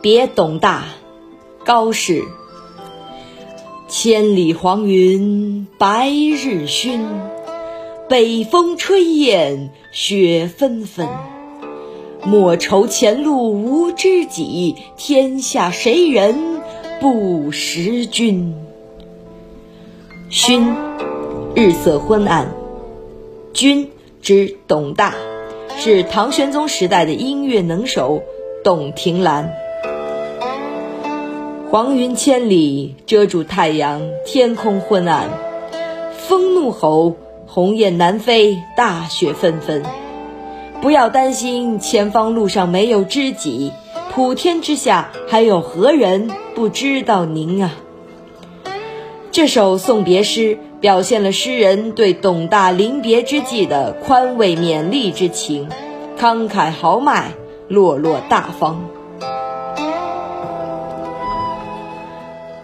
别董大，高适。千里黄云白日曛，北风吹雁雪纷纷。莫愁前路无知己，天下谁人不识君。曛，日色昏暗。君指董大，是唐玄宗时代的音乐能手董庭兰。黄云千里遮住太阳，天空昏暗，风怒吼，鸿雁南飞，大雪纷纷。不要担心，前方路上没有知己，普天之下还有何人不知道您啊？这首送别诗表现了诗人对董大临别之际的宽慰勉励之情，慷慨豪迈，落落大方。